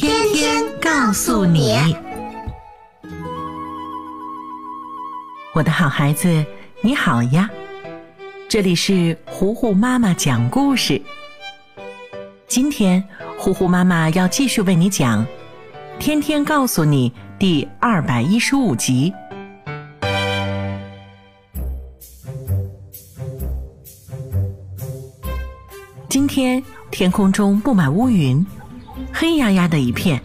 天天告诉你，我的好孩子，你好呀！这里是糊糊妈妈讲故事。今天，糊糊妈妈要继续为你讲《天天告诉你》第二百一十五集。今天天空中布满乌云。黑压压的一片，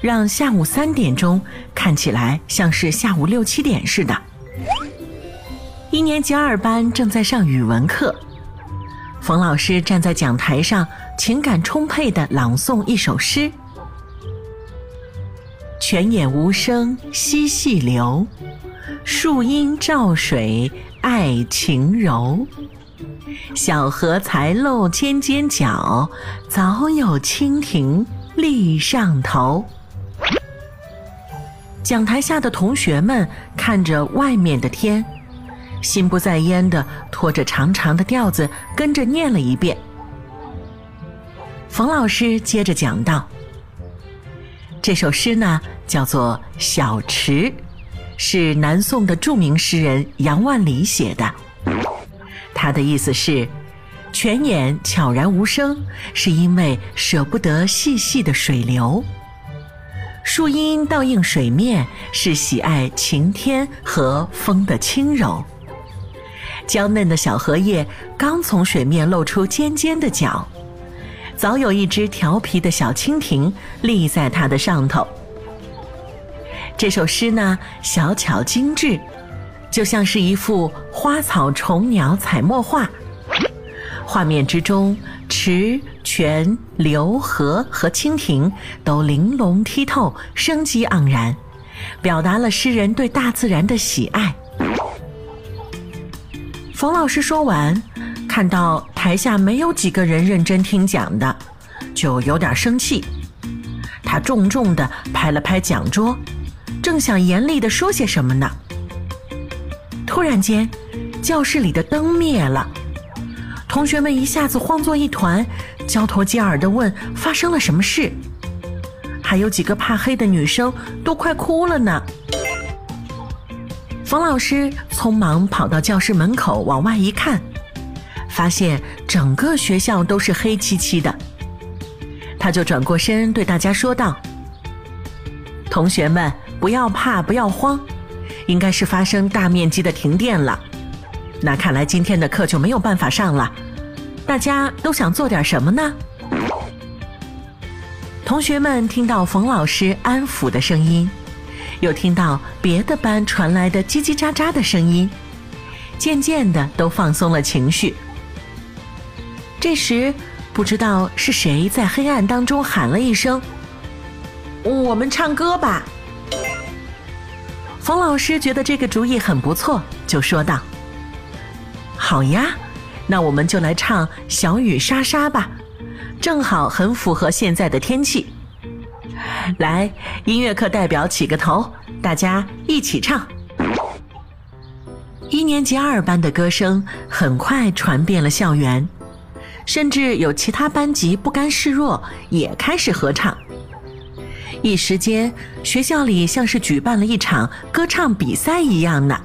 让下午三点钟看起来像是下午六七点似的。一年级二班正在上语文课，冯老师站在讲台上，情感充沛地朗诵一首诗：“泉眼无声惜细流，树阴照水爱晴柔。小荷才露尖尖角，早有蜻蜓。”立上头。讲台下的同学们看着外面的天，心不在焉的拖着长长的调子跟着念了一遍。冯老师接着讲道：“这首诗呢，叫做《小池》，是南宋的著名诗人杨万里写的。他的意思是。”泉眼悄然无声，是因为舍不得细细的水流；树荫倒映水面，是喜爱晴天和风的轻柔。娇嫩的小荷叶刚从水面露出尖尖的角，早有一只调皮的小蜻蜓立在它的上头。这首诗呢，小巧精致，就像是一幅花草虫鸟彩墨画。画面之中，池、泉、流、河和蜻蜓都玲珑剔透、生机盎然，表达了诗人对大自然的喜爱。冯老师说完，看到台下没有几个人认真听讲的，就有点生气。他重重地拍了拍讲桌，正想严厉地说些什么呢，突然间，教室里的灯灭了。同学们一下子慌作一团，交头接耳地问发生了什么事。还有几个怕黑的女生都快哭了呢。冯老师匆忙跑到教室门口往外一看，发现整个学校都是黑漆漆的。他就转过身对大家说道：“同学们，不要怕，不要慌，应该是发生大面积的停电了。那看来今天的课就没有办法上了。”大家都想做点什么呢？同学们听到冯老师安抚的声音，又听到别的班传来的叽叽喳喳的声音，渐渐的都放松了情绪。这时，不知道是谁在黑暗当中喊了一声：“我们唱歌吧。”冯老师觉得这个主意很不错，就说道：“好呀。”那我们就来唱《小雨沙沙》吧，正好很符合现在的天气。来，音乐课代表起个头，大家一起唱。一年级二班的歌声很快传遍了校园，甚至有其他班级不甘示弱，也开始合唱。一时间，学校里像是举办了一场歌唱比赛一样呢。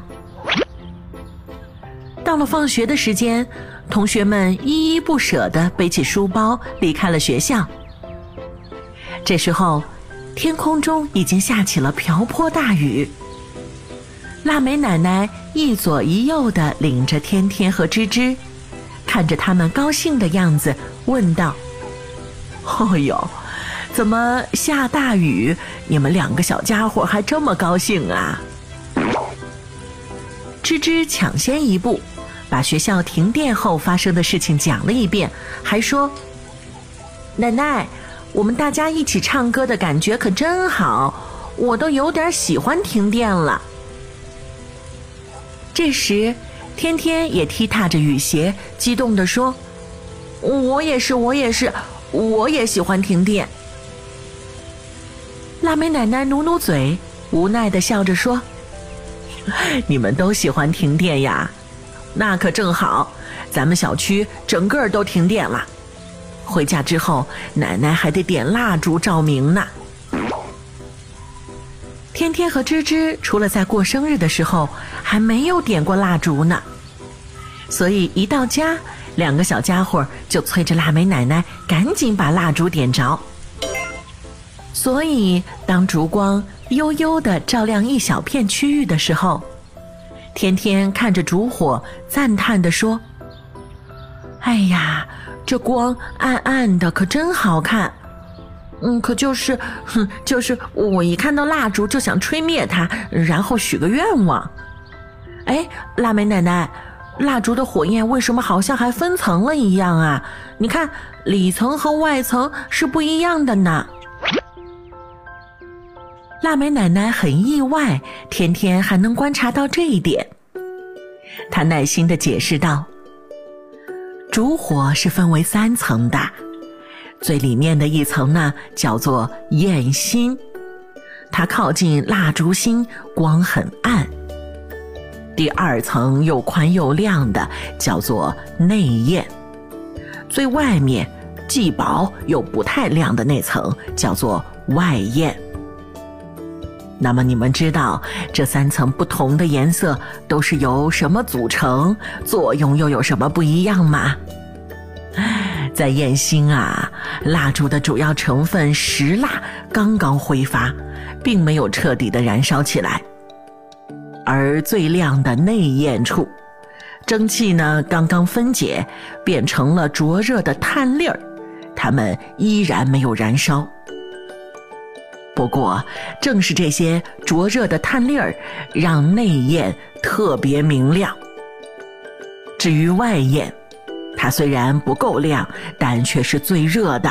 到了放学的时间，同学们依依不舍地背起书包离开了学校。这时候，天空中已经下起了瓢泼大雨。腊梅奶奶一左一右地领着天天和芝芝，看着他们高兴的样子，问道：“哦呦，怎么下大雨？你们两个小家伙还这么高兴啊？”芝芝抢先一步，把学校停电后发生的事情讲了一遍，还说：“奶奶，我们大家一起唱歌的感觉可真好，我都有点喜欢停电了。”这时，天天也踢踏着雨鞋，激动地说：“我也是，我也是，我也喜欢停电。”腊梅奶奶努努嘴，无奈地笑着说：“ 你们都喜欢停电呀？那可正好，咱们小区整个都停电了。回家之后，奶奶还得点蜡烛照明呢。”天天和芝芝除了在过生日的时候，还没有点过蜡烛呢。所以一到家，两个小家伙就催着腊梅奶奶赶紧把蜡烛点着。所以当烛光悠悠地照亮一小片区域的时候，天天看着烛火，赞叹地说：“哎呀，这光暗暗的，可真好看。”嗯，可就是，哼，就是我一看到蜡烛就想吹灭它，然后许个愿望。哎，腊梅奶奶，蜡烛的火焰为什么好像还分层了一样啊？你看，里层和外层是不一样的呢。腊梅奶奶很意外，天天还能观察到这一点。她耐心的解释道：“烛火是分为三层的。”最里面的一层呢，叫做焰心，它靠近蜡烛心，光很暗。第二层又宽又亮的，叫做内焰。最外面既薄又不太亮的那层，叫做外焰。那么你们知道这三层不同的颜色都是由什么组成？作用又有什么不一样吗？在焰心啊，蜡烛的主要成分石蜡刚刚挥发，并没有彻底的燃烧起来；而最亮的内焰处，蒸汽呢刚刚分解，变成了灼热的碳粒儿，它们依然没有燃烧。不过，正是这些灼热的碳粒儿，让内焰特别明亮。至于外焰，它虽然不够亮，但却是最热的。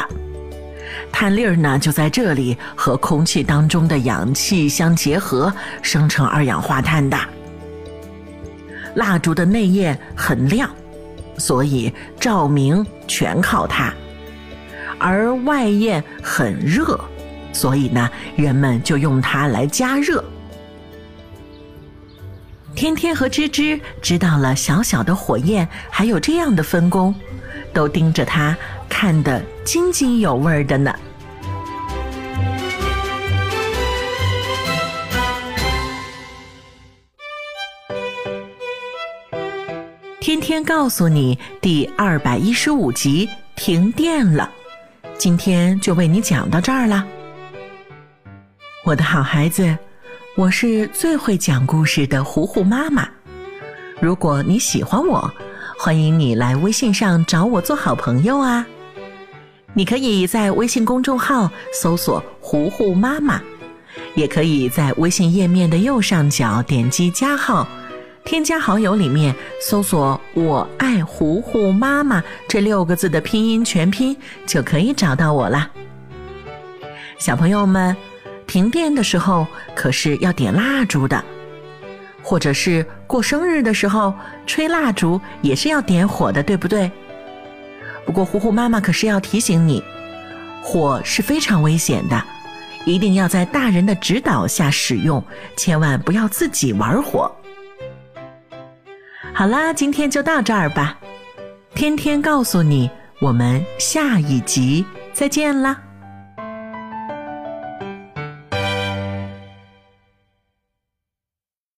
碳粒儿呢，就在这里和空气当中的氧气相结合，生成二氧化碳的。蜡烛的内焰很亮，所以照明全靠它；而外焰很热，所以呢，人们就用它来加热。天天和芝芝知道了小小的火焰还有这样的分工，都盯着它看得津津有味的呢。天天告诉你第二百一十五集停电了，今天就为你讲到这儿了，我的好孩子。我是最会讲故事的糊糊妈妈。如果你喜欢我，欢迎你来微信上找我做好朋友啊！你可以在微信公众号搜索“糊糊妈妈”，也可以在微信页面的右上角点击加号，添加好友里面搜索“我爱糊糊妈妈”这六个字的拼音全拼，就可以找到我啦。小朋友们。停电的时候可是要点蜡烛的，或者是过生日的时候吹蜡烛也是要点火的，对不对？不过糊糊妈妈可是要提醒你，火是非常危险的，一定要在大人的指导下使用，千万不要自己玩火。好啦，今天就到这儿吧，天天告诉你，我们下一集再见啦。